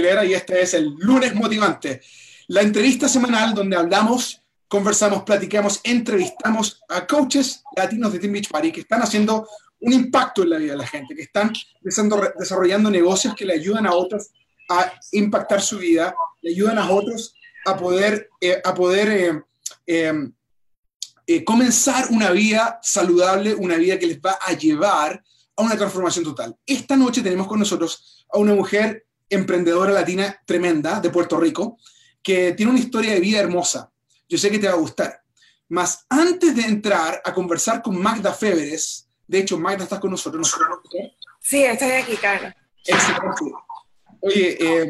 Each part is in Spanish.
Y este es el lunes motivante. La entrevista semanal donde hablamos, conversamos, platicamos, entrevistamos a coaches latinos de Team Beach Party que están haciendo un impacto en la vida de la gente, que están desarrollando negocios que le ayudan a otros a impactar su vida, le ayudan a otros a poder, eh, a poder eh, em, eh, comenzar una vida saludable, una vida que les va a llevar a una transformación total. Esta noche tenemos con nosotros a una mujer emprendedora latina tremenda de Puerto Rico, que tiene una historia de vida hermosa. Yo sé que te va a gustar. Mas antes de entrar a conversar con Magda Féveres, de hecho, Magda, estás con nosotros. Sí, estoy aquí, Carlos. Excelente. Oye, eh,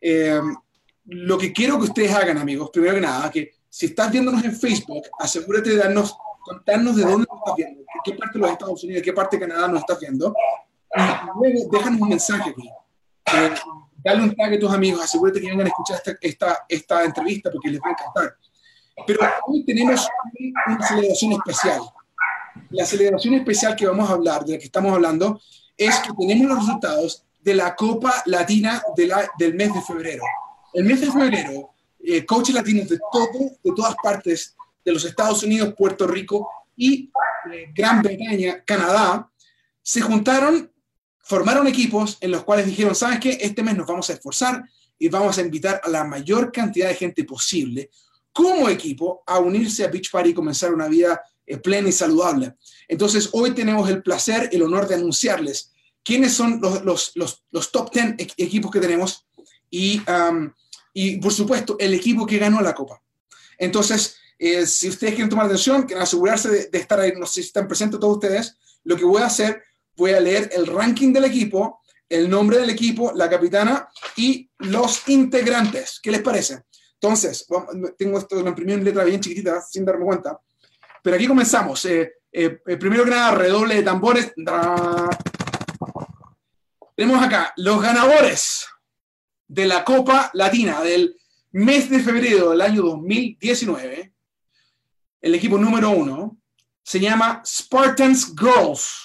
eh, lo que quiero que ustedes hagan, amigos, primero que nada, que si estás viéndonos en Facebook, asegúrate de darnos, contarnos de dónde nos estás viendo, de qué parte de los Estados Unidos, de qué parte de Canadá nos estás viendo. Y luego déjanos un mensaje aquí. Eh, dale un tag a tus amigos, asegúrate que vengan a escuchar esta, esta, esta entrevista porque les va a encantar. Pero hoy tenemos una celebración especial. La celebración especial que vamos a hablar, de la que estamos hablando, es que tenemos los resultados de la Copa Latina de la, del mes de febrero. El mes de febrero, eh, coaches latinos de, todo, de todas partes de los Estados Unidos, Puerto Rico y eh, Gran Bretaña, Canadá, se juntaron, formaron equipos en los cuales dijeron, ¿sabes qué? Este mes nos vamos a esforzar y vamos a invitar a la mayor cantidad de gente posible como equipo a unirse a Beach Party y comenzar una vida eh, plena y saludable. Entonces, hoy tenemos el placer, el honor de anunciarles quiénes son los, los, los, los top 10 equipos que tenemos y, y, por supuesto, el equipo que ganó la Copa. Entonces, eh, si ustedes quieren tomar atención, quieren asegurarse de, de, estar ahí, no sé si están presentes todos ustedes, lo que voy a hacer, voy a leer el ranking del equipo, el nombre del equipo, la capitana y los integrantes. ¿Qué les parece? Entonces, tengo esto lo imprimí en letra bien chiquitita, sin darme cuenta. Pero aquí comenzamos. Eh, eh, eh, primero que nada, redoble de tambores. Tenemos acá los ganadores de la Copa Latina del mes de febrero del año 2019. El equipo número uno se llama Spartans Girls.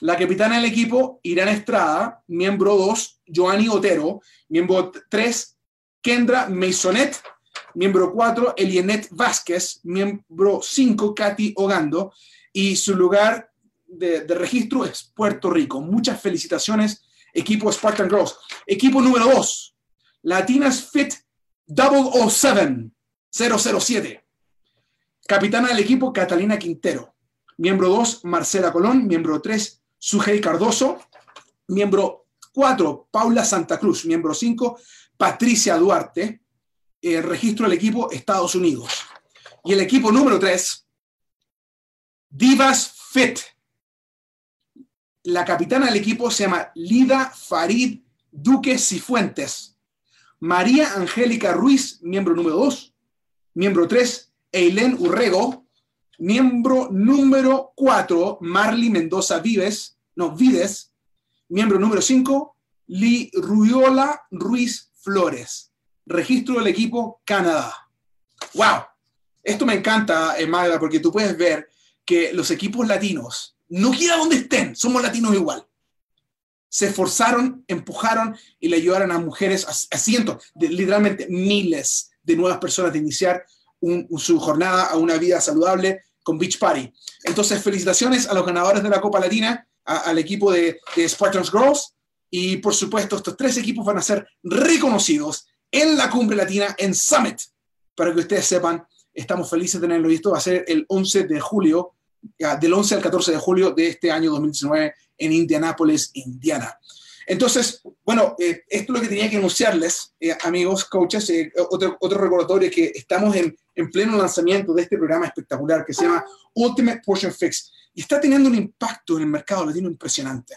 La capitana del equipo, Irán Estrada. Miembro 2, Joanny Otero. Miembro 3, Kendra Maisonet, miembro 4, Elienet Vázquez, miembro 5, Katy Ogando, y su lugar de, de, registro es Puerto Rico. Muchas felicitaciones, equipo Spartan Girls. Equipo número 2, Latinas Fit 007, 007. Capitana del equipo, Catalina Quintero. Miembro 2, Marcela Colón. Miembro 3, Sujei Cardoso. Miembro 4, Paula Santa Cruz. Miembro 5, Patricia Duarte, eh, registro del equipo Estados Unidos. Y el equipo número 3, Divas Fit. La capitana del equipo se llama Lida Farid Duque Cifuentes. María Angélica Ruiz, miembro número 2. Miembro 3, Eileen Urrego. Miembro número 4, Marly Mendoza Vives, no, Vides. Miembro número 5, Li Ruyola Ruiz Flores. Registro del equipo Canadá. ¡Wow! Esto me encanta, eh, Magda, porque tú puedes ver que los equipos latinos, no quiera donde estén, somos latinos igual. Se esforzaron, empujaron y le ayudaron a mujeres, a, a cientos, de, literalmente miles de nuevas personas de iniciar un, su jornada a una vida saludable con Beach Party. Entonces, felicitaciones a los ganadores de la Copa Latina, al equipo de, de Spartans Girls y por supuesto, estos tres equipos van a ser reconocidos en la cumbre latina en Summit. Para que ustedes sepan, estamos felices de tenerlo visto. Va a ser el 11 de julio, del 11 al 14 de julio de este año 2019 en Indianápolis, Indiana. Entonces, bueno, eh, esto es lo que tenía que anunciarles, eh, amigos, coaches. Eh, otro, otro recordatorio que estamos en, en pleno lanzamiento de este programa espectacular que se llama Ultimate Portion Fix y está teniendo un impacto en el mercado latino impresionante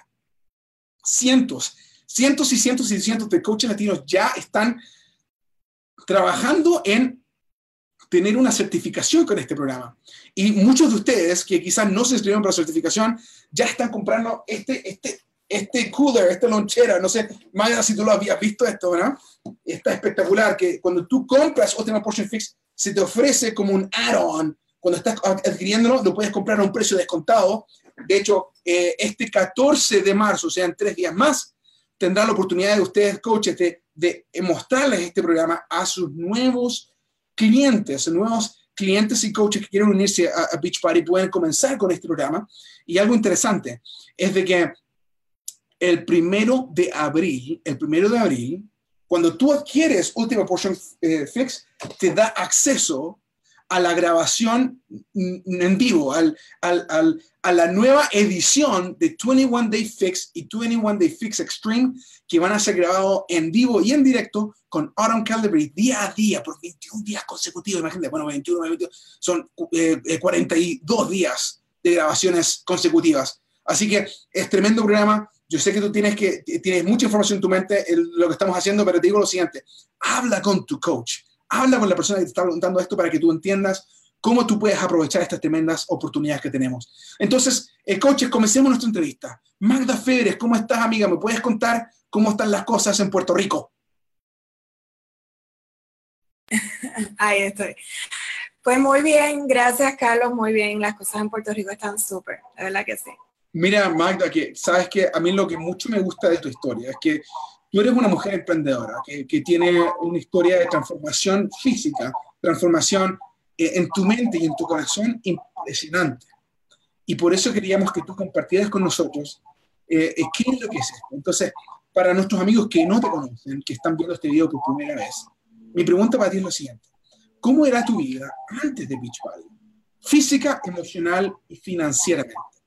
cientos, cientos y cientos y cientos de coaches latinos ya están trabajando en tener una certificación con este programa. Y muchos de ustedes que quizás no se inscribieron para la certificación, ya están comprando este, este, este cooler, esta lonchera, no sé, Maya, si tú lo habías visto esto, ¿verdad? Está espectacular, que cuando tú compras Ultimate Portion Fix, se te ofrece como un add-on. Cuando estás adquiriéndolo, lo puedes comprar a un precio descontado de hecho, eh, este 14 de marzo, o sea, en tres días más, tendrán la oportunidad de ustedes, coaches, de mostrarles este programa a sus nuevos clientes, nuevos clientes y coaches que quieren unirse a, a Beach Party pueden comenzar con este programa. Y algo interesante es de que el primero de abril, el primero de abril, cuando tú adquieres Última Portion eh, Fix, te da acceso a la grabación en vivo, al, al, al, a la nueva edición de 21 Day Fix y 21 Day Fix Extreme, que van a ser grabados en vivo y en directo con Autumn Calibri día a día, por 21 días consecutivos. Imagínate, bueno, 21, 22, son eh, 42 eh, días de grabaciones consecutivas. Así que es tremendo programa. Yo sé que tú tienes, que, tienes mucha información en tu mente en lo que estamos haciendo, pero te digo lo siguiente, habla con tu coach Habla con la persona que te está preguntando esto para que tú entiendas cómo tú puedes aprovechar estas tremendas oportunidades que tenemos. Entonces, eh, coaches, comencemos nuestra entrevista. Magda Federes, ¿cómo estás, amiga? ¿Me puedes contar cómo están las cosas en Puerto Rico? Ahí estoy. Pues muy bien, gracias Carlos, muy bien. Las cosas en Puerto Rico están súper, de verdad que sí. Mira, Magda, que sabes que a mí lo que mucho me gusta de tu historia es que tú eres una mujer emprendedora que, tiene una historia de transformación física, transformación eh, en tu mente y en tu corazón impresionante. Y por eso queríamos que tú compartieras con nosotros eh, eh, qué es lo que es esto. Entonces, para nuestros amigos que no te conocen, que están viendo este video por primera vez, mi pregunta para ti es lo siguiente. ¿Cómo era tu vida antes de Beach? Física, emocional y financieramente.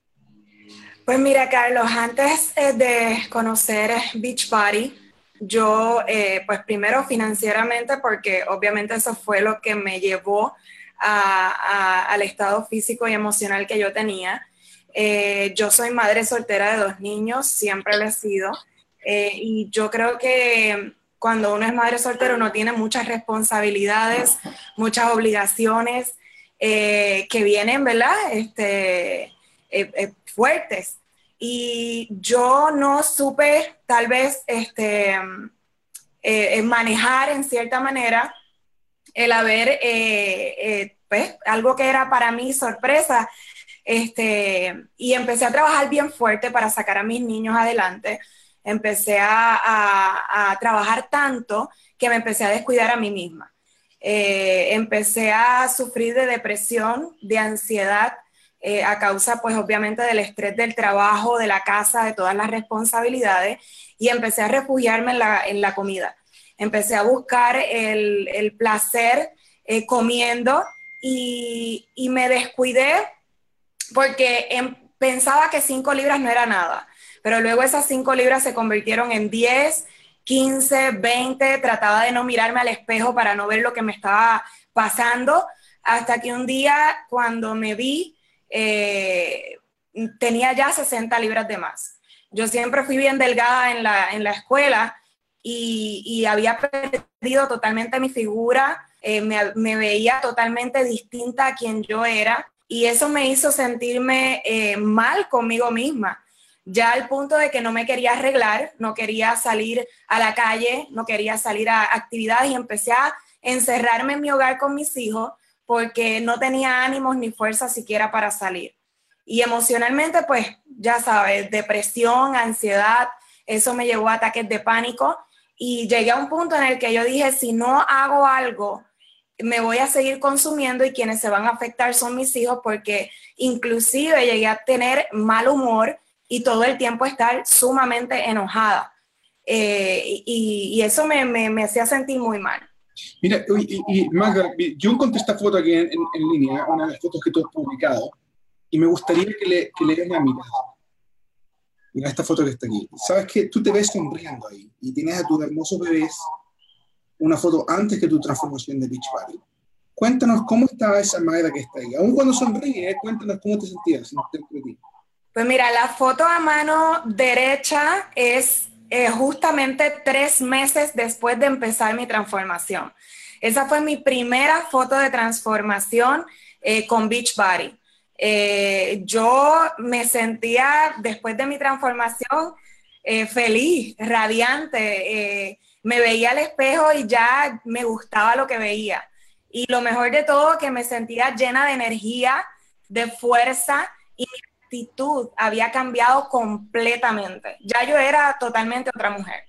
Pues mira, Carlos, antes eh, de conocer Beach Party, yo, eh, pues primero financieramente, porque obviamente eso fue lo que me llevó al estado físico y emocional que yo tenía. Eh, yo soy madre soltera de dos niños, siempre lo he sido, y yo creo que cuando uno es madre soltera uno tiene muchas responsabilidades, muchas obligaciones que vienen, ¿verdad? Este, fuertes. Y yo no supe tal vez este, eh, manejar en cierta manera el haber, eh, eh, pues, algo que era para mí sorpresa. Este, y empecé a trabajar bien fuerte para sacar a mis niños adelante. Empecé a, trabajar tanto que me empecé a descuidar a mí misma. empecé a sufrir de depresión, de ansiedad, eh, a causa, pues obviamente del estrés del trabajo, de la casa, de todas las responsabilidades, y empecé a refugiarme en la, en la comida. Empecé a buscar el, el placer eh, comiendo y, y, me descuidé porque em, pensaba que cinco libras no era nada, pero luego esas cinco libras se convirtieron en 10, 15, 20, trataba de no mirarme al espejo para no ver lo que me estaba pasando, hasta que un día cuando me vi, eh, tenía ya 60 libras de más. Yo siempre fui bien delgada en la, en la escuela y, había perdido totalmente mi figura, eh, me, veía totalmente distinta a quien yo era y eso me hizo sentirme eh, mal conmigo misma, ya al punto de que no me quería arreglar, no quería salir a la calle, no quería salir a actividades y empecé a encerrarme en mi hogar con mis hijos porque no tenía ánimos ni fuerza siquiera para salir. Y emocionalmente, pues ya sabes, depresión, ansiedad, eso me llevó a ataques de pánico y llegué a un punto en el que yo dije, si no hago algo, me voy a seguir consumiendo y quienes se van a afectar son mis hijos porque inclusive llegué a tener mal humor y todo el tiempo estar sumamente enojada. Eh, y, eso me, me, me hacía sentir muy mal. Mira, y, Magda, yo encontré esta foto aquí en, línea, una de las fotos que tú has publicado, y me gustaría que le, que le den a mirar. Mira esta foto que está aquí. Sabes que tú te ves sonriendo ahí y tienes a tus hermosos bebés una foto antes que tu transformación de Beach Party. Cuéntanos cómo estaba esa Magda que está ahí. Aún cuando sonríe, cuéntanos cómo te sentías. Pues mira, la foto a mano derecha es eh, justamente tres meses después de empezar mi transformación. Esa fue mi primera foto de transformación eh, con Beachbody. Eh, yo me sentía, después de mi transformación, feliz, radiante. me veía al espejo y ya me gustaba lo que veía. Y lo mejor de todo, que me sentía llena de energía, de fuerza y había cambiado completamente. Ya yo era totalmente otra mujer.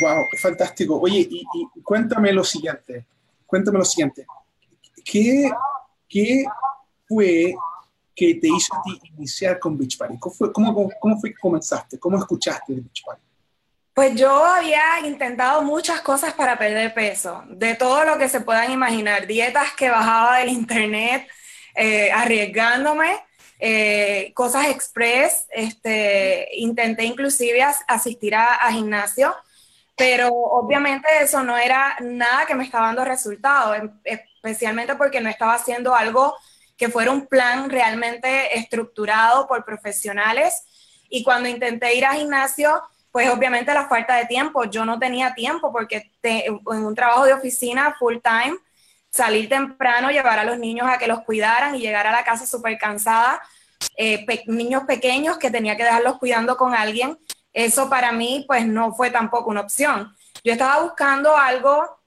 Wow, fantástico. Oye, y, cuéntame lo siguiente, cuéntame lo siguiente. ¿Qué, ¿Qué fue que te hizo a ti iniciar con Beach Party? ¿Cómo fue, cómo, cómo fue que comenzaste? ¿Cómo escuchaste de Beach Party? Pues yo había intentado muchas cosas para perder peso, de todo lo que se puedan imaginar, dietas que bajaba del internet, eh, arriesgándome, eh, cosas express, este, intenté inclusive asistir a, gimnasio, pero obviamente eso no era nada que me estaba dando resultados, em, especialmente porque no estaba haciendo algo que fuera un plan realmente estructurado por profesionales. Y cuando intenté ir a gimnasio, pues obviamente la falta de tiempo, yo no tenía tiempo porque en un trabajo de oficina full time, salir temprano, llevar a los niños a que los cuidaran y llegar a la casa súper cansada, eh, niños pequeños que tenía que dejarlos cuidando con alguien, eso para mí pues no fue tampoco una opción. Yo estaba buscando algo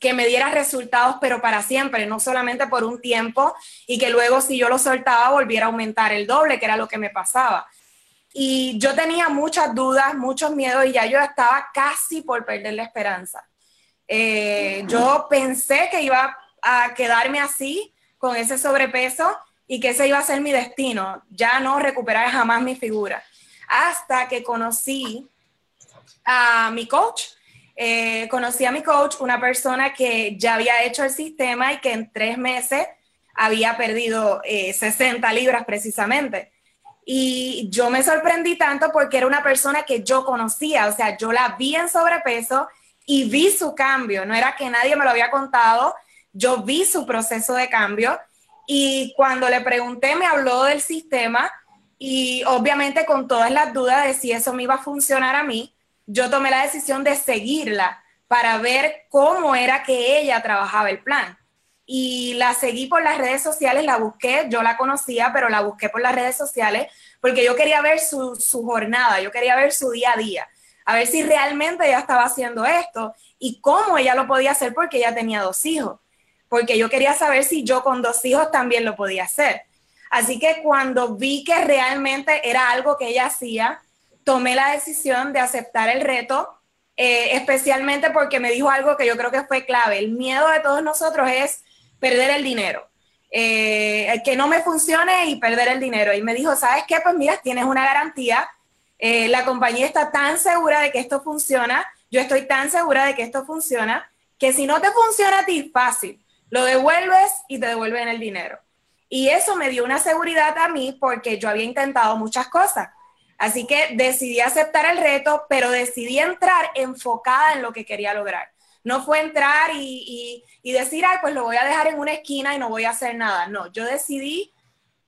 que me diera resultados, pero para siempre, no solamente por un tiempo, y que luego si yo lo soltaba volviera a aumentar el doble, que era lo que me pasaba. Y yo tenía muchas dudas, muchos miedos, y ya yo estaba casi por perder la esperanza. Eh, yo pensé que iba a quedarme así, con ese sobrepeso, y que ese iba a ser mi destino, ya no recuperar jamás mi figura. Hasta que conocí a mi coach, eh, conocí a mi coach, una persona que ya había hecho el sistema y que en tres meses había perdido 60 eh, libras precisamente. Y yo me sorprendí tanto porque era una persona que yo conocía, o sea, yo la vi en sobrepeso y vi su cambio, no era que nadie me lo había contado, yo vi su proceso de cambio y cuando le pregunté me habló del sistema y obviamente con todas las dudas de si eso me iba a funcionar a mí, yo tomé la decisión de seguirla para ver cómo era que ella trabajaba el plan. Y la seguí por las redes sociales, la busqué, yo la conocía, pero la busqué por las redes sociales porque yo quería ver su, jornada, yo quería ver su día a día, a ver si realmente ella estaba haciendo esto y cómo ella lo podía hacer porque ella tenía dos hijos, porque yo quería saber si yo con dos hijos también lo podía hacer. Así que cuando vi que realmente era algo que ella hacía, tomé la decisión de aceptar el reto, eh, especialmente porque me dijo algo que yo creo que fue clave. El miedo de todos nosotros es perder el dinero. Eh, que no me funcione y perder el dinero. Y me dijo, ¿sabes qué? Pues mira, tienes una garantía. Eh, la compañía está tan segura de que esto funciona, yo estoy tan segura de que esto funciona, que si no te funciona a ti, fácil, lo devuelves y te devuelven el dinero. Y eso me dio una seguridad a mí porque yo había intentado muchas cosas. Así que decidí aceptar el reto, pero decidí entrar enfocada en lo que quería lograr. No fue entrar y, decir, ay, pues lo voy a dejar en una esquina y no voy a hacer nada. No, yo decidí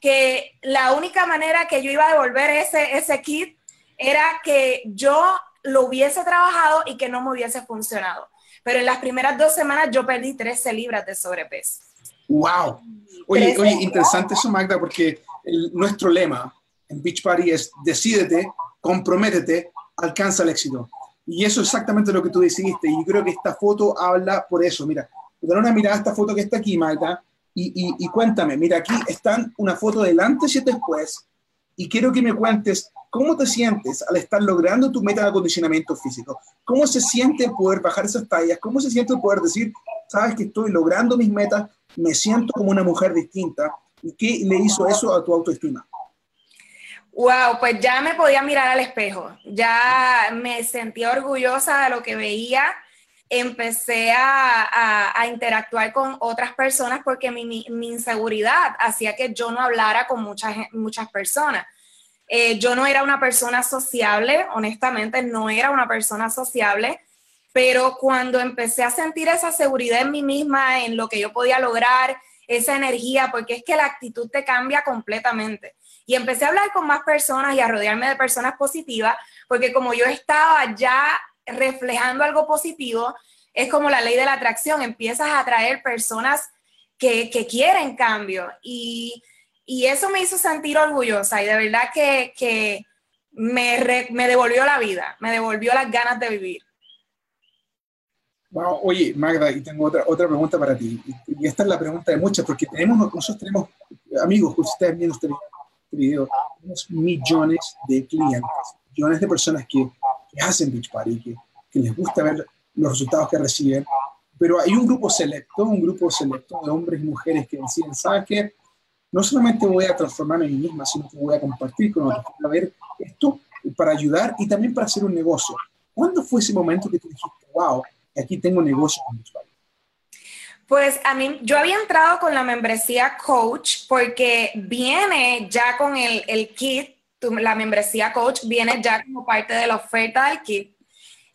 que la única manera que yo iba a devolver ese, ese kit era que yo lo hubiese trabajado y que no me hubiese funcionado. Pero en las primeras dos semanas yo perdí 13 libras de sobrepeso. ¡Wow! Oye, oye interesante eso, Magda, porque nuestro lema en Beach Party es decídete, comprométete, alcanza el éxito. Y eso es exactamente lo que tú decidiste. Y creo que esta foto habla por eso. Mira, dar una mirada a esta foto que está aquí, Magda, y, y, cuéntame, mira, aquí están una foto del antes y después, y quiero que me cuentes cómo te sientes al estar logrando tu meta de acondicionamiento físico. ¿Cómo se siente poder bajar esas tallas? ¿Cómo se siente poder decir, sabes que estoy logrando mis metas, me siento como una mujer distinta? ¿Y qué le hizo eso a tu autoestima? Wow, pues ya me podía mirar al espejo, ya me sentía orgullosa de lo que veía, empecé a, interactuar con otras personas porque mi, inseguridad hacía que yo no hablara con muchas, muchas personas. Eh, yo no era una persona sociable, honestamente no era una persona sociable, pero cuando empecé a sentir esa seguridad en mí misma, en lo que yo podía lograr, esa energía, porque es que la actitud te cambia completamente. Y empecé a hablar con más personas y a rodearme de personas positivas, porque como yo estaba ya reflejando algo positivo, es como la ley de la atracción, empiezas a atraer personas que, quieren cambio. Y, eso me hizo sentir orgullosa y de verdad que, me, me devolvió la vida, me devolvió las ganas de vivir. Wow, oye, Magda, y tengo otra, otra pregunta para ti. Y esta es la pregunta de muchas, porque tenemos, nosotros tenemos amigos, que ustedes viendo este video, tenemos millones de clientes, millones de personas que, hacen Beach Party, que, que les gusta ver los resultados que reciben, pero hay un grupo selecto, un grupo selecto de hombres y mujeres que deciden, ¿sabes qué? No solamente voy a transformarme en mí misma, sino que voy a compartir con otros, a ver esto para ayudar y también para hacer un negocio. ¿Cuándo fue ese momento que tú dijiste, wow, aquí tengo un negocio usuario? Pues a mí, yo había entrado con la membresía coach porque viene ya con el, el kit, la membresía coach viene ya como parte de la oferta del kit.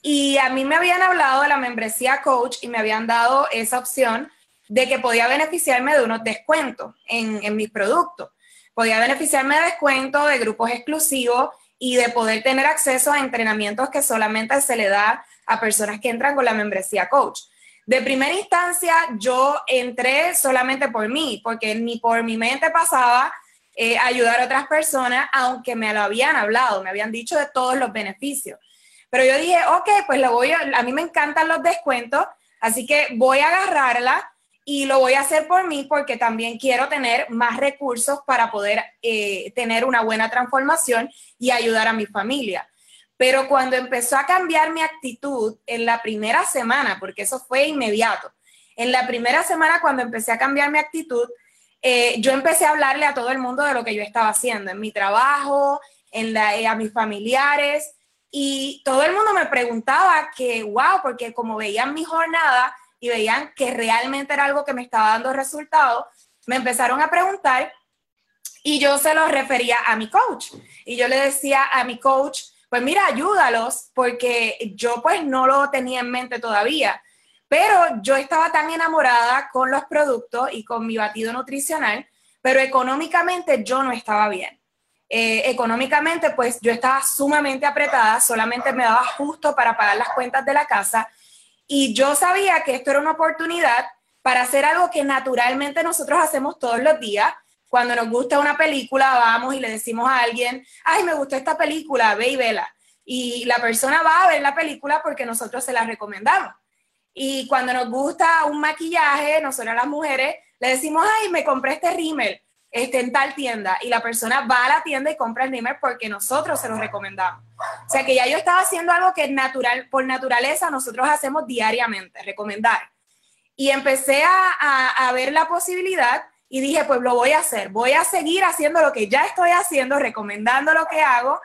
Y a mí me habían hablado de la membresía coach y me habían dado esa opción de que podía beneficiarme de unos descuentos en, en mis productos. Podía beneficiarme de descuentos, de grupos exclusivos y de poder tener acceso a entrenamientos que solamente se le da a personas que entran con la membresía coach. De primera instancia, yo entré solamente por mí, porque ni por mi mente pasaba eh, ayudar a otras personas, aunque me lo habían hablado, me habían dicho de todos los beneficios. Pero yo dije, ok, pues lo voy a, a mí me encantan los descuentos, así que voy a agarrarla y lo voy a hacer por mí porque también quiero tener más recursos para poder eh, tener una buena transformación y ayudar a mi familia. Pero cuando empezó a cambiar mi actitud en la primera semana, porque eso fue inmediato, en la primera semana cuando empecé a cambiar mi actitud, eh, yo empecé a hablarle a todo el mundo de lo que yo estaba haciendo en mi trabajo, en la, a mis familiares, y todo el mundo me preguntaba que, wow, porque como veían mi jornada y veían que realmente era algo que me estaba dando resultados, me empezaron a preguntar y yo se los refería a mi coach. Y yo le decía a mi coach, pues mira, ayúdalos, porque yo pues no lo tenía en mente todavía. Pero yo estaba tan enamorada con los productos y con mi batido nutricional, pero económicamente yo no estaba bien. Eh, económicamente, pues yo estaba sumamente apretada, solamente me daba justo para pagar las cuentas de la casa. Y yo sabía que esto era una oportunidad para hacer algo que naturalmente nosotros hacemos todos los días. Cuando nos gusta una película, vamos y le decimos a alguien, ay, me gustó esta película, ve y vela. Y la persona va a ver la película porque nosotros se la recomendamos. Y cuando nos gusta un maquillaje, nosotros las mujeres le decimos, ay, me compré este rímel este, en tal tienda y la persona va a la tienda y compra el rímel porque nosotros se lo recomendamos. O sea que ya yo estaba haciendo algo que natural, por naturaleza nosotros hacemos diariamente, recomendar. Y empecé a, a, ver la posibilidad y dije, pues lo voy a hacer, voy a seguir haciendo lo que ya estoy haciendo, recomendando lo que hago,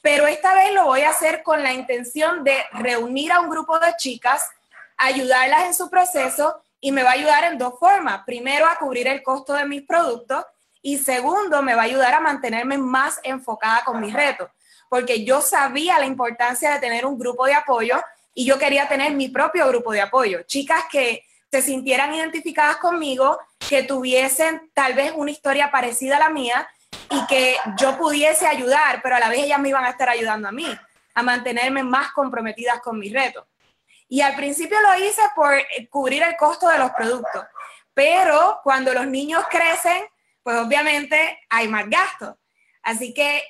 pero esta vez lo voy a hacer con la intención de reunir a un grupo de chicas ayudarlas en su proceso y me va a ayudar en dos formas. Primero, a cubrir el costo de mis productos y segundo, me va a ayudar a mantenerme más enfocada con mis retos, porque yo sabía la importancia de tener un grupo de apoyo y yo quería tener mi propio grupo de apoyo. Chicas que se sintieran identificadas conmigo, que tuviesen tal vez una historia parecida a la mía y que yo pudiese ayudar, pero a la vez ellas me iban a estar ayudando a mí, a mantenerme más comprometidas con mis retos. Y al principio lo hice por eh, cubrir el costo de los productos, pero cuando los niños crecen, pues obviamente hay más gastos. Así que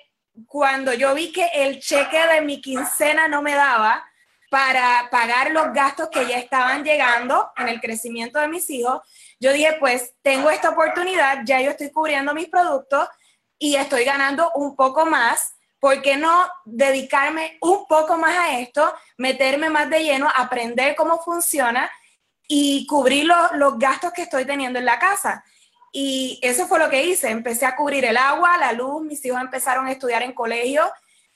cuando yo vi que el cheque de mi quincena no me daba para pagar los gastos que ya estaban llegando en el crecimiento de mis hijos, yo dije, pues tengo esta oportunidad, ya yo estoy cubriendo mis productos y estoy ganando un poco más ¿por qué no dedicarme un poco más a esto, meterme más de lleno, aprender cómo funciona y cubrir los, gastos que estoy teniendo en la casa? Y eso fue lo que hice. Empecé a cubrir el agua, la luz, mis hijos empezaron a estudiar en colegio,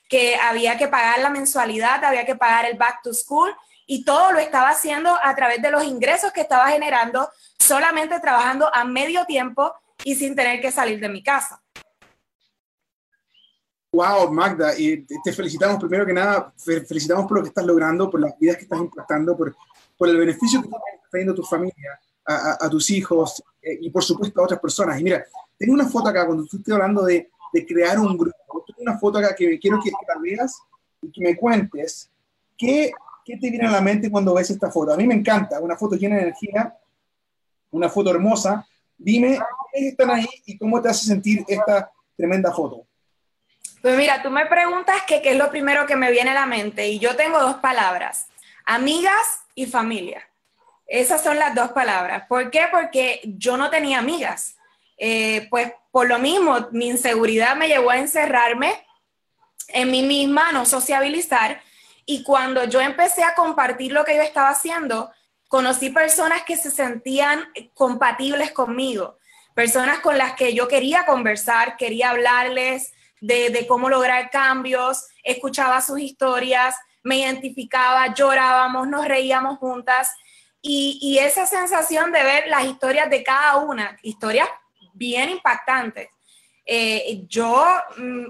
que había que pagar la mensualidad, había que pagar el back to school y todo lo estaba haciendo a través de los ingresos que estaba generando, solamente trabajando a medio tiempo y sin tener que salir de mi casa. Wow, Magda, y te felicitamos primero que nada, felicitamos por lo que estás logrando, por las vidas que estás impactando, por, por el beneficio que estás trayendo a tu familia, a, tus hijos eh, y por supuesto a otras personas. Y mira, tengo una foto acá cuando tú estás hablando de, de, crear un grupo. Tengo una foto acá que quiero que, la veas y que me cuentes qué, qué te viene a la mente cuando ves esta foto. A mí me encanta, una foto llena de energía, una foto hermosa. Dime, ¿quiénes están ahí y cómo te hace sentir esta tremenda foto? Pues mira, tú me preguntas qué es lo primero que me viene a la mente y yo tengo dos palabras, amigas y familia. Esas son las dos palabras. ¿Por qué? Porque yo no tenía amigas. Eh, pues por lo mismo, mi inseguridad me llevó a encerrarme en mí misma, no sociabilizar. Y cuando yo empecé a compartir lo que yo estaba haciendo, conocí personas que se sentían compatibles conmigo, personas con las que yo quería conversar, quería hablarles de, cómo lograr cambios, escuchaba sus historias, me identificaba, llorábamos, nos reíamos juntas. Y, esa sensación de ver las historias de cada una, historias bien impactantes, eh, yo mm,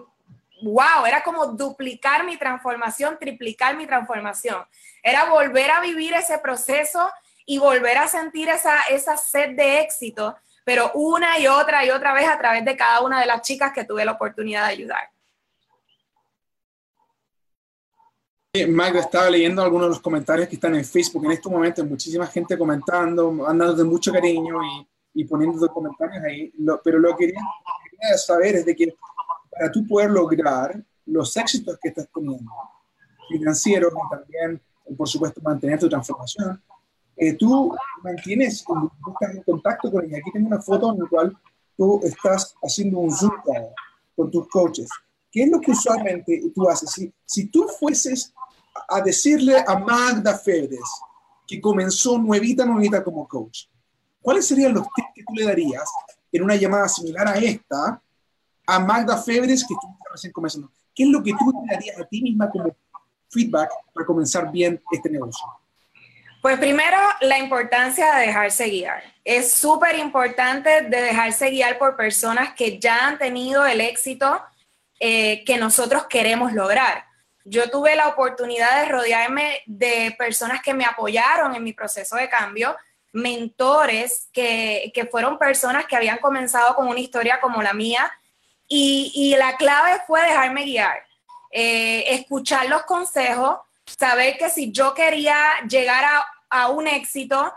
wow, era como duplicar mi transformación, triplicar mi transformación. Era volver a vivir ese proceso y volver a sentir esa, esa sed de éxito, pero una y otra y otra vez a través de cada una de las chicas que tuve la oportunidad de ayudar. Magda, estaba leyendo algunos de los comentarios que están en Facebook en estos momentos, muchísima gente comentando, de mucho cariño y, y poniendo comentarios ahí, pero lo que quería, quería saber es de que para tú poder lograr los éxitos que estás teniendo, financieros y también, por supuesto, mantener tu transformación, eh, tú mantienes, estás en contacto con ella. Aquí tengo una foto en la cual tú estás haciendo un Zoom con tus coaches. ¿Qué es lo que usualmente tú haces? Si, si tú fueses a decirle a Magda Férez, que comenzó nuevita, nuevita como coach, ¿cuáles serían los tips que tú le darías en una llamada similar a esta a Magda Febres, que tú recién comenzando. ¿Qué es lo que tú te darías a ti misma como feedback para comenzar bien este negocio? Pues primero, la importancia de dejarse guiar. Es súper importante de dejarse guiar por personas que ya han tenido el éxito eh, que nosotros queremos lograr. Yo tuve la oportunidad de rodearme de personas que me apoyaron en mi proceso de cambio, mentores que, que fueron personas que habían comenzado con una historia como la mía, y, la clave fue dejarme guiar, eh, escuchar los consejos, saber que si yo quería llegar a, un éxito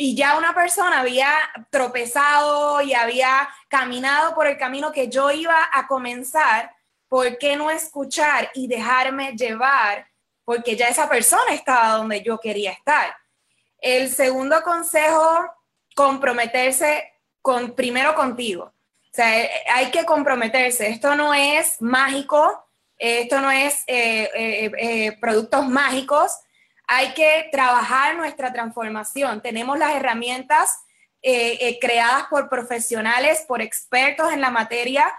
y ya una persona había tropezado y había caminado por el camino que yo iba a comenzar, ¿por qué no escuchar y dejarme llevar? Porque ya esa persona estaba donde yo quería estar. El segundo consejo, comprometerse con, primero contigo. O sea, hay que comprometerse. Esto no es mágico, esto no es eh, eh, eh, productos mágicos. Hay que trabajar nuestra transformación. Tenemos las herramientas creadas por profesionales, por expertos en la materia,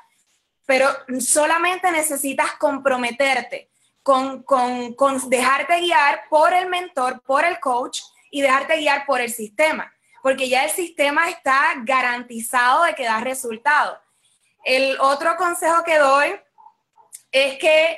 pero solamente necesitas comprometerte con, con, con dejarte guiar por el mentor, por el coach y dejarte guiar por el sistema porque ya el sistema está garantizado de que da resultados. El otro consejo que doy es que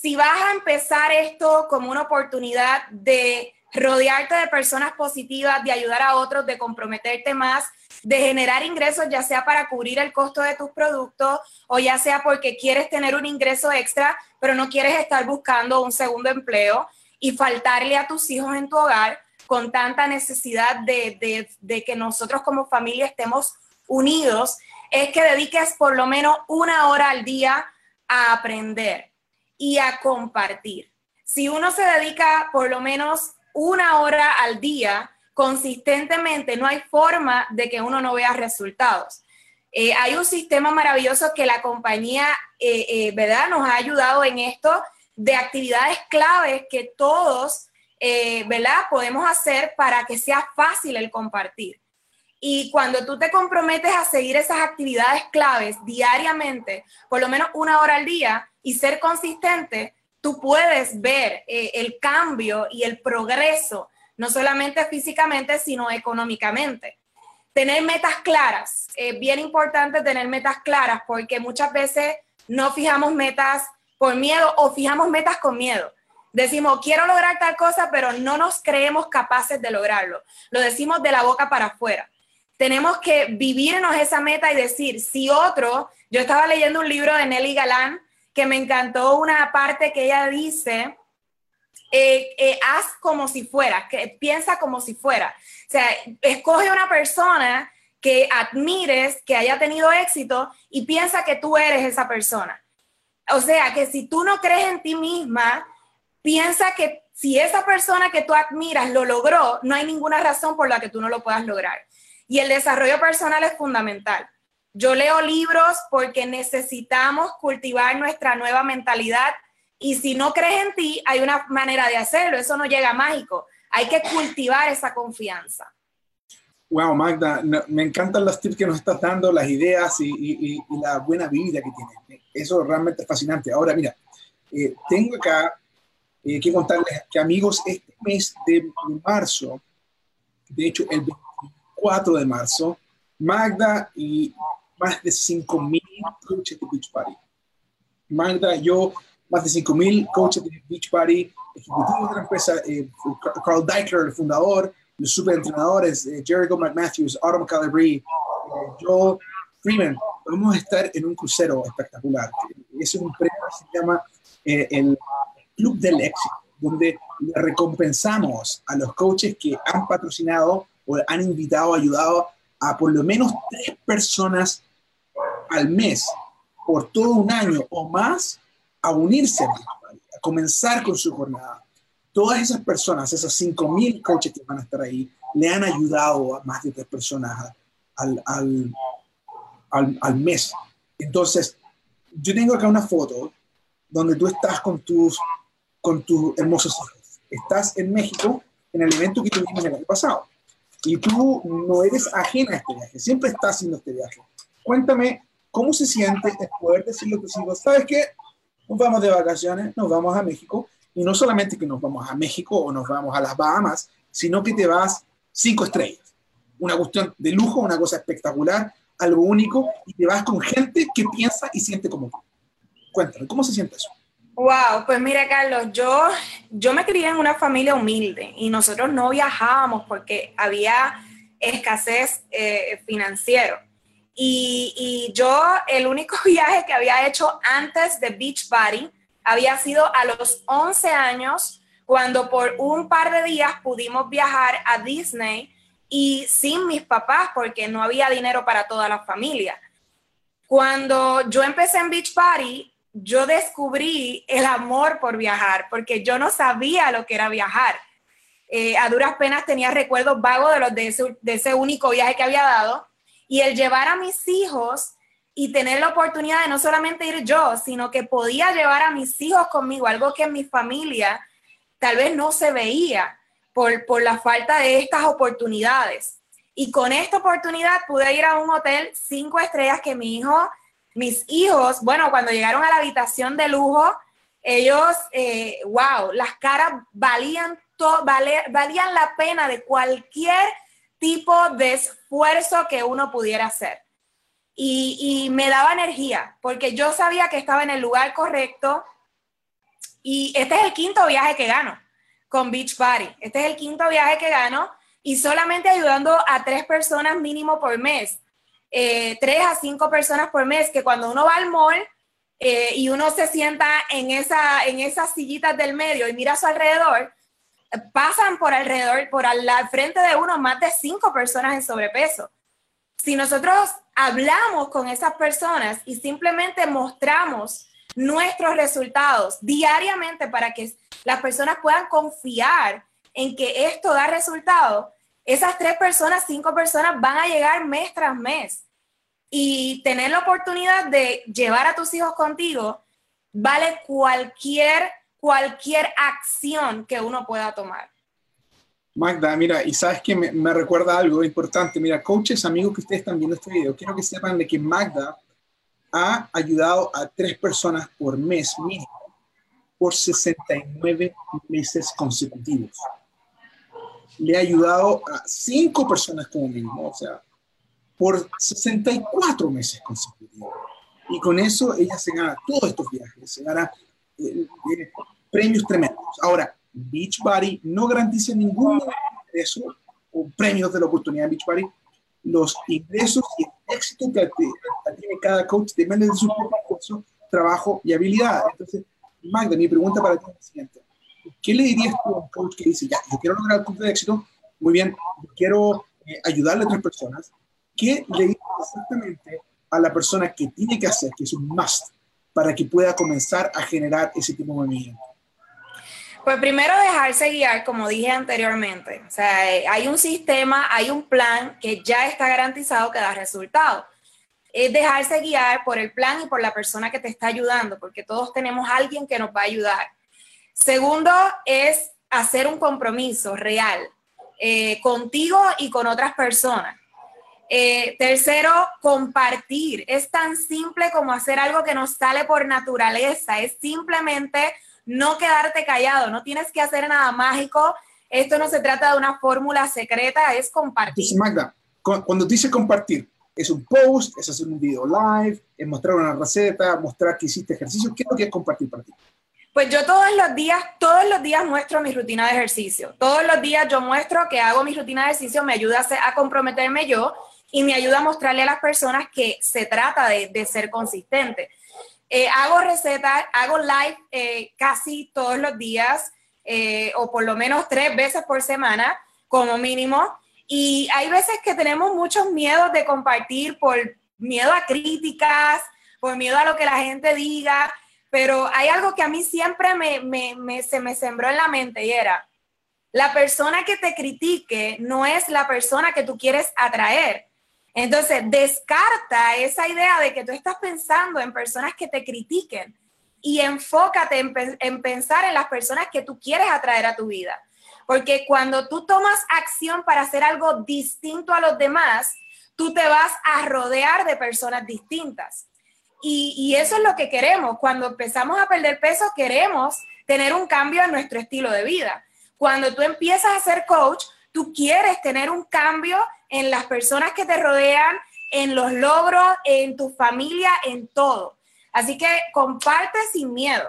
si vas a empezar esto como una oportunidad de rodearte de personas positivas, de ayudar a otros, de comprometerte más, de generar ingresos, ya sea para cubrir el costo de tus productos o ya sea porque quieres tener un ingreso extra, pero no quieres estar buscando un segundo empleo y faltarle a tus hijos en tu hogar, con tanta necesidad de, que nosotros como familia estemos unidos, es que dediques por lo menos una hora al día a aprender y a compartir. Si uno se dedica por lo menos una hora al día consistentemente, no hay forma de que uno no vea resultados. Eh, hay un sistema maravilloso que la compañía, eh, eh, ¿verdad? Nos ha ayudado en esto de actividades claves que todos eh, ¿verdad? Podemos hacer para que sea fácil el compartir. Y cuando tú te comprometes a seguir esas actividades claves diariamente, por lo menos una hora al día, y ser consistente, tú puedes ver eh, el cambio y el progreso, no solamente físicamente, sino económicamente. Tener metas claras, es bien importante tener metas claras porque muchas veces no fijamos metas por miedo o fijamos metas con miedo decimos, quiero lograr tal cosa, pero no nos creemos capaces de lograrlo. Lo decimos de la boca para afuera. Tenemos que vivirnos esa meta y decir, si otro, yo estaba leyendo un libro de Nelly Galán que me encantó una parte que ella dice, eh, eh, haz como si fuera, que piensa como si fuera. O sea, escoge una persona que admires, que haya tenido éxito y piensa que tú eres esa persona. O sea, que si tú no crees en ti misma, piensa que si esa persona que tú admiras lo logró, no hay ninguna razón por la que tú no lo puedas lograr. Y el desarrollo personal es fundamental. Yo leo libros porque necesitamos cultivar nuestra nueva mentalidad Y si no crees en ti, hay una manera de hacerlo. Eso no llega mágico. Hay que cultivar esa confianza. Wow, Magda, me encantan los tips que nos estás dando, las ideas y, la buena vida que tienes. Eso realmente es fascinante. Ahora, mira, eh, tengo acá eh, que contarles que, amigos, este mes de, marzo, de hecho, el 24 de marzo, Magda y más de 5.000 coaches de Beach Party. Magda, yo, más de 5.000 coaches de Beach Party, ejecutivos de la empresa, eh, Carl Deichler, el fundador, los superentrenadores, eh, Jericho McMatthews, Autumn Calabri, eh, Joel Freeman, vamos a estar en un crucero espectacular. Es un premio que se llama eh, el Club del Éxito, donde recompensamos a los coaches que han patrocinado o han invitado, ayudado a por lo menos tres personas al mes por todo un año o más a unirse a comenzar con su jornada todas esas personas, esas 5.000 coaches que van a estar ahí, le han ayudado a más de tres personas al, al, al, mes. Entonces, yo tengo acá una foto donde tú estás con tus, con tus hermosos hijos. Estás en México en el evento que tuvimos el año pasado. Y tú no eres ajena a este viaje, siempre estás haciendo este viaje. Cuéntame cómo se siente el poder decirle a tus hijos, ¿sabes qué? Nos vamos de vacaciones, nos vamos a México y no solamente que nos vamos a México o nos vamos a las Bahamas, sino que te vas cinco estrellas. Una cuestión de lujo, una cosa espectacular, algo único, y te vas con gente que piensa y siente como tú. Cuéntame, ¿cómo se siente eso? Wow, pues mira, Carlos, yo, yo me crié en una familia humilde y nosotros no viajábamos porque había escasez eh, financiero. Y, yo, el único viaje que había hecho antes de Beach Party había sido a los 11 años cuando por un par de días pudimos viajar a Disney y sin mis papás porque no había dinero para toda la familia. Cuando yo empecé en Beach Party, yo descubrí el amor por viajar porque yo no sabía lo que era viajar. Eh, a duras penas tenía recuerdos vagos de, los de ese único viaje que había dado y el llevar a mis hijos y tener la oportunidad de no solamente ir yo, sino que podía llevar a mis hijos conmigo, algo que en mi familia tal vez no se veía por, por la falta de estas oportunidades. Y con esta oportunidad pude ir a un hotel cinco estrellas que mi hijo, mis hijos, bueno, cuando llegaron a la habitación de lujo, ellos, eh, wow, las caras valían, valían la pena de cualquier tipo de esfuerzo que uno pudiera hacer y, me daba energía, porque yo sabía que estaba en el lugar correcto y este es el quinto viaje que gano con Beach Party. Este es el quinto viaje que gano y solamente ayudando a tres personas mínimo por mes. Eh, tres a cinco personas por mes, que cuando uno va al mall eh, y uno se sienta en, esa, en esas sillitas del medio y mira a su alrededor, pasan por alrededor, por al, frente de uno más de cinco personas en sobrepeso. Si nosotros hablamos con esas personas y simplemente mostramos nuestros resultados diariamente para que las personas puedan confiar en que esto da resultado, esas tres personas, cinco personas van a llegar mes tras mes. Y tener la oportunidad de llevar a tus hijos contigo vale cualquier, cualquier acción que uno pueda tomar. Magda, mira, y sabes que me, recuerda algo importante. Mira, coaches, amigos que ustedes están viendo este video, quiero que sepan de que Magda ha ayudado a tres personas por mes mínimo por 69 meses consecutivos. Le ha ayudado a cinco personas como mínimo, o sea, por 64 meses consecutivos. Y con eso ella se gana todos estos viajes, se gana eh, eh, premios tremendos. Ahora, Beachbody no garantiza ningún ingreso o premios de la oportunidad de Beachbody. Los ingresos y el éxito que tiene cada coach dependen de su propio esfuerzo, trabajo y habilidad. Entonces, Magda, mi pregunta para ti es la siguiente. ¿Qué le dirías tú a un coach que dice, ya, yo quiero lograr el punto de éxito, muy bien, quiero eh, ayudarle a otras personas? ¿Qué le dirías exactamente a la persona que tiene que hacer, que es un must, para que pueda comenzar a generar ese tipo de movimiento? Pues primero dejarse guiar, como dije anteriormente. O sea, hay un sistema, hay un plan que ya está garantizado que da resultados. es dejarse guiar por el plan y por la persona que te está ayudando, porque todos tenemos alguien que nos va a ayudar. Segundo es hacer un compromiso real eh, contigo y con otras personas. Eh, tercero, compartir. Es tan simple como hacer algo que nos sale por naturaleza. Es simplemente no quedarte callado. No tienes que hacer nada mágico. Esto no se trata de una fórmula secreta, es compartir. Magda, cuando dices compartir, es un post, es hacer un video live, es mostrar una receta, mostrar que hiciste ejercicio. ¿Qué es lo que es compartir para ti? Pues yo todos los días, todos los días muestro mi rutina de ejercicio. Todos los días yo muestro que hago mi rutina de ejercicio, me ayuda a, comprometerme yo y me ayuda a mostrarle a las personas que se trata de, ser consistente. Eh, hago recetas, hago live eh, casi todos los días eh, o por lo menos tres veces por semana como mínimo. Y hay veces que tenemos muchos miedos de compartir por miedo a críticas, por miedo a lo que la gente diga. Pero hay algo que a mí siempre me, se me sembró en la mente y era, la persona que te critique no es la persona que tú quieres atraer. Entonces, descarta esa idea de que tú estás pensando en personas que te critiquen y enfócate en, en, pensar en las personas que tú quieres atraer a tu vida. Porque cuando tú tomas acción para hacer algo distinto a los demás, tú te vas a rodear de personas distintas. Y, eso es lo que queremos. Cuando empezamos a perder peso, queremos tener un cambio en nuestro estilo de vida. Cuando tú empiezas a ser coach, tú quieres tener un cambio en las personas que te rodean, en los logros, en tu familia, en todo. Así que comparte sin miedo.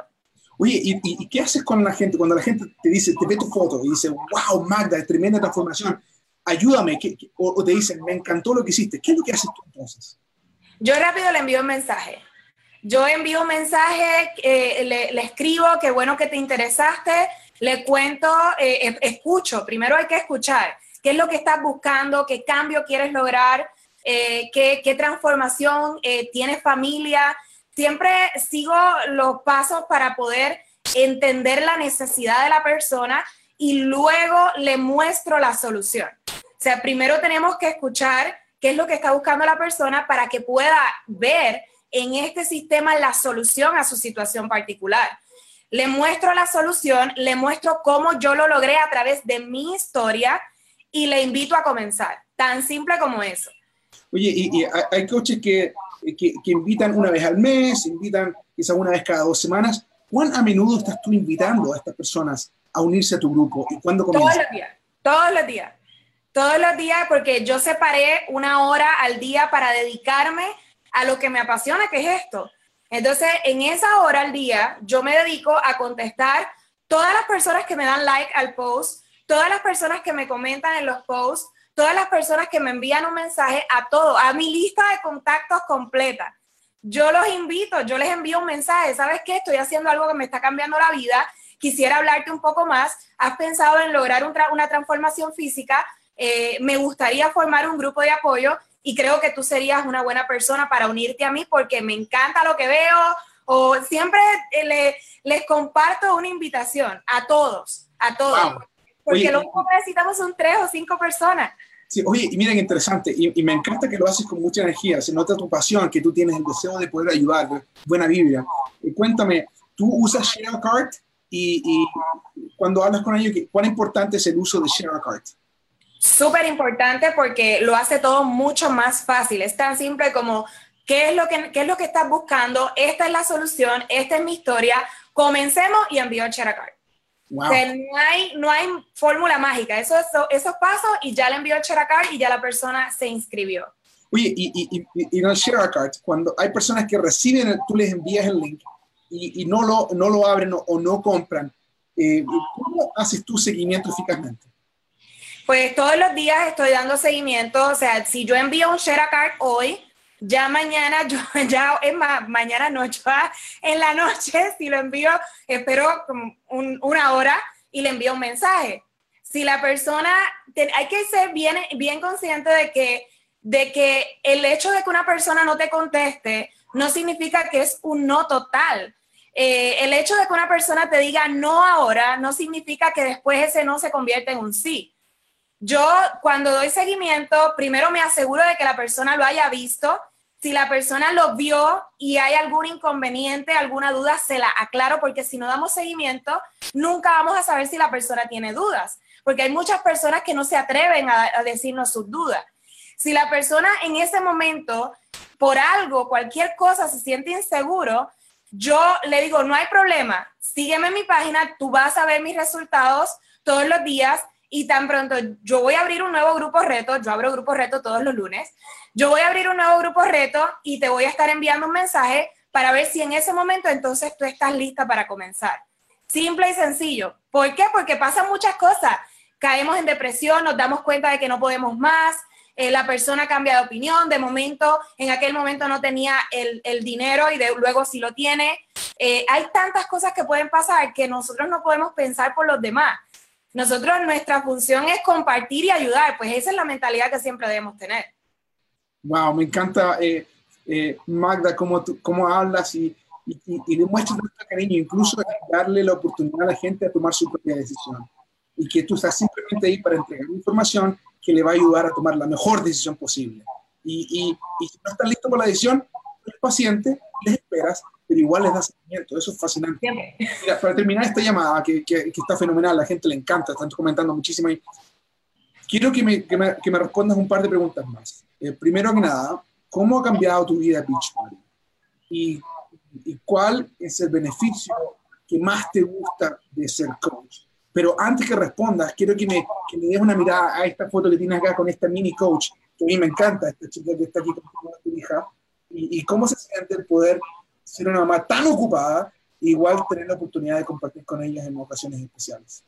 Oye, ¿y, qué haces con la gente cuando la gente te dice, te ve tu foto y dice, wow, Magda, tremenda transformación, ayúdame, o, te dicen, me encantó lo que hiciste? ¿Qué es lo que haces tú entonces? Yo rápido le envío un mensaje. Yo envío un mensaje, eh, le, escribo, qué bueno que te interesaste, le cuento, eh, escucho, primero hay que escuchar, qué es lo que estás buscando, qué cambio quieres lograr, eh, qué, qué, transformación tienes familia. Siempre sigo los pasos para poder entender la necesidad de la persona y luego le muestro la solución. O sea, primero tenemos que escuchar qué es lo que está buscando la persona para que pueda ver en este sistema la solución a su situación particular. Le muestro la solución, le muestro cómo yo lo logré a través de mi historia y le invito a comenzar. Tan simple como eso. Oye, y, hay coaches que, que, invitan una vez al mes, invitan quizás una vez cada dos semanas. ¿Cuán a menudo estás tú invitando a estas personas a unirse a tu grupo y cuándo comienza? Todos los días, todos los días todos los días porque yo separé una hora al día para dedicarme a lo que me apasiona, que es esto. Entonces, en esa hora al día, yo me dedico a contestar todas las personas que me dan like al post, todas las personas que me comentan en los posts, todas las personas que me envían un mensaje, a todo, a mi lista de contactos completa. Yo los invito, yo les envío un mensaje, ¿sabes qué? Estoy haciendo algo que me está cambiando la vida, quisiera hablarte un poco más, has pensado en lograr una transformación física, eh, me gustaría formar un grupo de apoyo y creo que tú serías una buena persona para unirte a mí porque me encanta lo que veo o siempre eh, les comparto una invitación a todos, a todos. Porque lo único que necesitamos son tres o cinco personas. Sí, oye, y miren, interesante, y, me encanta que lo haces con mucha energía, se nota tu pasión, que tú tienes el deseo de poder ayudar, buena Biblia. Y cuéntame, ¿tú usas ShareCart? Y, y cuando hablas con ellos, ¿cuán importante es el uso de ShareCart? súper importante porque lo hace todo mucho más fácil. Es tan simple como qué es lo que, es lo que estás buscando, esta es la solución, esta es mi historia. Comencemos y envío el Card. no hay, no hay fórmula mágica, eso, esos pasos y ya le envió el Card y ya la persona se inscribió. Oye, y, y, y, en el Card, cuando hay personas que reciben, tú les envías el link y, no, lo, no lo abren o, no compran, eh, ¿cómo haces tu seguimiento eficazmente? Pues todos los días estoy dando seguimiento, o sea, si yo envío un share a card hoy, ya mañana, yo ya, es mañana no, en la noche, si lo envío, espero una hora y le envío un mensaje. Si la persona, hay que ser bien, bien consciente de que, de que el hecho de que una persona no te conteste no significa que es un no total. Eh, el hecho de que una persona te diga no ahora no significa que después ese no se convierte en un sí. Yo cuando doy seguimiento, primero me aseguro de que la persona lo haya visto Si la persona lo vio y hay algún inconveniente, alguna duda, se la aclaro porque si no damos seguimiento, nunca vamos a saber si la persona tiene dudas, porque hay muchas personas que no se atreven a, a decirnos sus dudas. Si la persona en ese momento, por algo, cualquier cosa, se siente inseguro, yo le digo, no hay problema, sígueme en mi página, tú vas a ver mis resultados todos los días y tan pronto yo voy a abrir un nuevo grupo reto, yo abro grupo reto todos los lunes, yo voy a abrir un nuevo grupo reto y te voy a estar enviando un mensaje para ver si en ese momento entonces tú estás lista para comenzar. Simple y sencillo. ¿Por qué? Porque pasan muchas cosas. Caemos en depresión, nos damos cuenta de que no podemos más, eh, la persona cambia de opinión, de momento, en aquel momento no tenía el, dinero y de, luego sí lo tiene. Eh, hay tantas cosas que pueden pasar que nosotros no podemos pensar por los demás. Nosotros, nuestra función es compartir y ayudar, pues esa es la mentalidad que siempre debemos tener. Wow, me encanta, eh, Magda, cómo, cómo hablas y, y, y, demuestras nuestro cariño, incluso darle la oportunidad a la gente a tomar su propia decisión. Y que tú estás simplemente ahí para entregar información que le va a ayudar a tomar la mejor decisión posible. Y, y, si no estás listo para la decisión, eres paciente, les esperas, pero igual les das seguimiento. Eso es fascinante. Mira, para terminar esta llamada, que, que, está fenomenal, la gente le encanta, están comentando muchísimo ahí. Quiero que me, que me, que me respondas un par de preguntas más. Eh, primero que nada, ¿cómo ha cambiado tu vida Beachbody? Y, ¿Y cuál es el beneficio que más te gusta de ser coach? Pero antes que respondas, quiero que me, que me des una mirada a esta foto que tienes acá con esta mini coach, que a mí me encanta, esta chica que está aquí con tu hija, y, y cómo se siente el poder ser una mamá tan ocupada, igual tener la oportunidad de compartir con ellas en ocasiones especiales.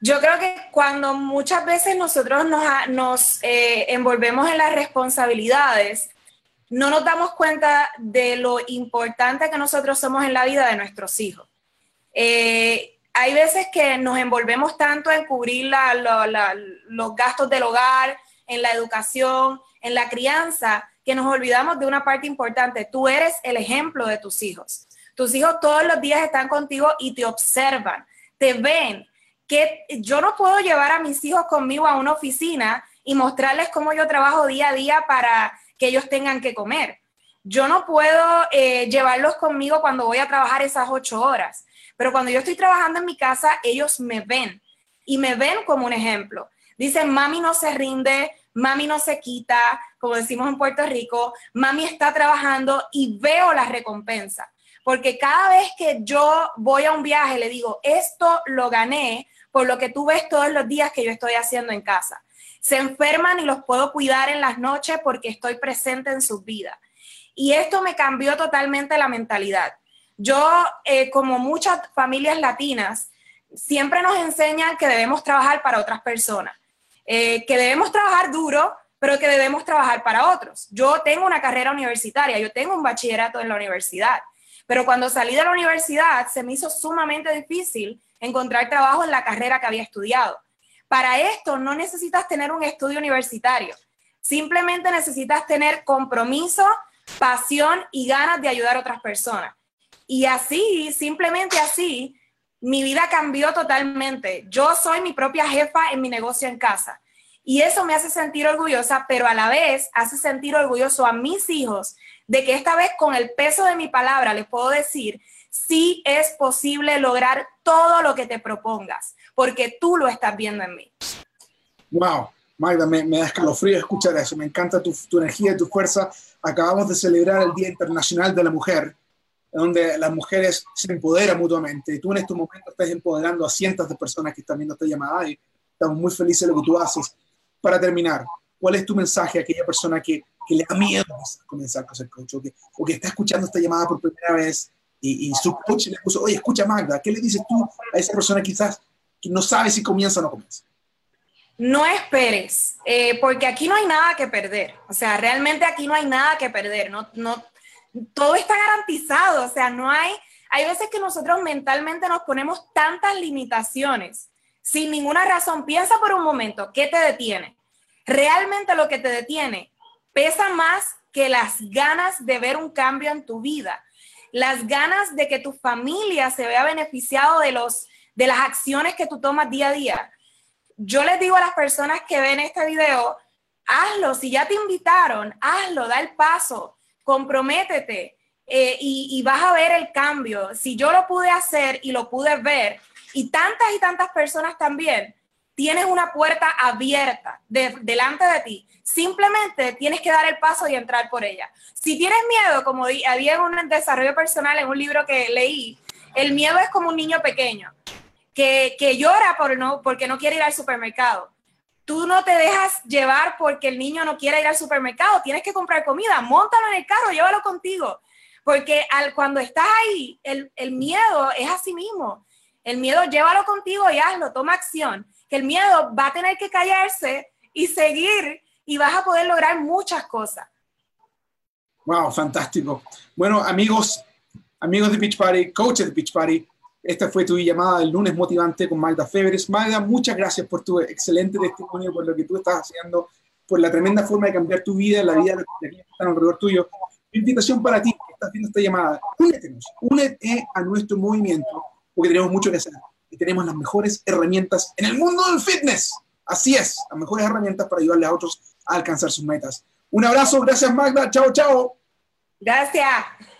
Yo creo que cuando muchas veces nosotros nos, nos eh, envolvemos en las responsabilidades, no nos damos cuenta de lo importante que nosotros somos en la vida de nuestros hijos. Eh, hay veces que nos envolvemos tanto en cubrir los gastos del hogar, en la educación, en la crianza, que nos olvidamos de una parte importante. Tú eres el ejemplo de tus hijos. Tus hijos todos los días están contigo y te observan, te ven. Que yo no puedo llevar a mis hijos conmigo a una oficina y mostrarles cómo yo trabajo día a día para que ellos tengan que comer. Yo no puedo eh, llevarlos conmigo cuando voy a trabajar esas ocho horas. Pero cuando yo estoy trabajando en mi casa, ellos me ven y me ven como un ejemplo. Dicen, mami no se rinde, mami no se quita, como decimos en Puerto Rico, mami está trabajando y veo la recompensa. Porque cada vez que yo voy a un viaje, le digo, esto lo gané por lo que tú ves todos los días que yo estoy haciendo en casa. Se enferman y los puedo cuidar en las noches porque estoy presente en sus vidas. Y esto me cambió totalmente la mentalidad. Yo, eh, como muchas familias latinas, siempre nos enseñan que debemos trabajar para otras personas, eh, que debemos trabajar duro, pero que debemos trabajar para otros. Yo tengo una carrera universitaria, yo tengo un bachillerato en la universidad, pero cuando salí de la universidad se me hizo sumamente difícil encontrar trabajo en la carrera que había estudiado. Para esto no necesitas tener un estudio universitario, simplemente necesitas tener compromiso, pasión y ganas de ayudar a otras personas. Y así, simplemente así, mi vida cambió totalmente. Yo soy mi propia jefa en mi negocio en casa. Y eso me hace sentir orgullosa, pero a la vez hace sentir orgulloso a mis hijos de que esta vez con el peso de mi palabra les puedo decir, sí es posible lograr todo lo que te propongas, porque tú lo estás viendo en mí. Wow, Magda, me, da escalofrío escuchar eso. Me encanta tu, tu energía y tu fuerza. Acabamos de celebrar el Día Internacional de la Mujer donde las mujeres se empoderan mutuamente. Y tú en estos momentos estás empoderando a cientos de personas que están viendo esta llamada y estamos muy felices de lo que tú haces. Para terminar, ¿cuál es tu mensaje a aquella persona que, que le da miedo comenzar a ser coach o que, o que, está escuchando esta llamada por primera vez y, su coach le puso, oye, escucha Magda, ¿qué le dices tú a esa persona quizás que no sabe si comienza o no comienza? No esperes, eh, porque aquí no hay nada que perder. O sea, realmente aquí no hay nada que perder. No, no, todo está garantizado, o sea, no hay, hay veces que nosotros mentalmente nos ponemos tantas limitaciones sin ninguna razón. Piensa por un momento, ¿qué te detiene? Realmente lo que te detiene pesa más que las ganas de ver un cambio en tu vida, las ganas de que tu familia se vea beneficiado de, los, de las acciones que tú tomas día a día. Yo les digo a las personas que ven este video, hazlo. Si ya te invitaron, hazlo, da el paso, comprométete eh, y, vas a ver el cambio. Si yo lo pude hacer y lo pude ver, y tantas y tantas personas también, tienes una puerta abierta delante de ti. Simplemente tienes que dar el paso y entrar por ella. Si tienes miedo, como había en un desarrollo personal, en un libro que leí, el miedo es como un niño pequeño que, que llora por no, porque no quiere ir al supermercado. Tú no te dejas llevar porque el niño no quiere ir al supermercado, tienes que comprar comida, montalo en el carro, llévalo contigo. Porque al, cuando estás ahí, el, el miedo es así mismo. El miedo llévalo contigo y hazlo, toma acción que el miedo va a tener que callarse y seguir y vas a poder lograr muchas cosas. Wow, fantástico. Bueno, amigos, amigos de Beach Party, coaches de Beach Party, esta fue tu llamada del lunes motivante con Magda Febres. Magda, muchas gracias por tu excelente testimonio, por lo que tú estás haciendo, por la tremenda forma de cambiar tu vida, la vida de los que están alrededor tuyo. Mi invitación para ti, que estás viendo esta llamada, únete, únete a nuestro movimiento, porque tenemos mucho que hacer y tenemos las mejores herramientas en el mundo del fitness. Así es, las mejores herramientas para ayudarle a otros a alcanzar sus metas. Un abrazo, gracias Magda, chao, chao. Gracias.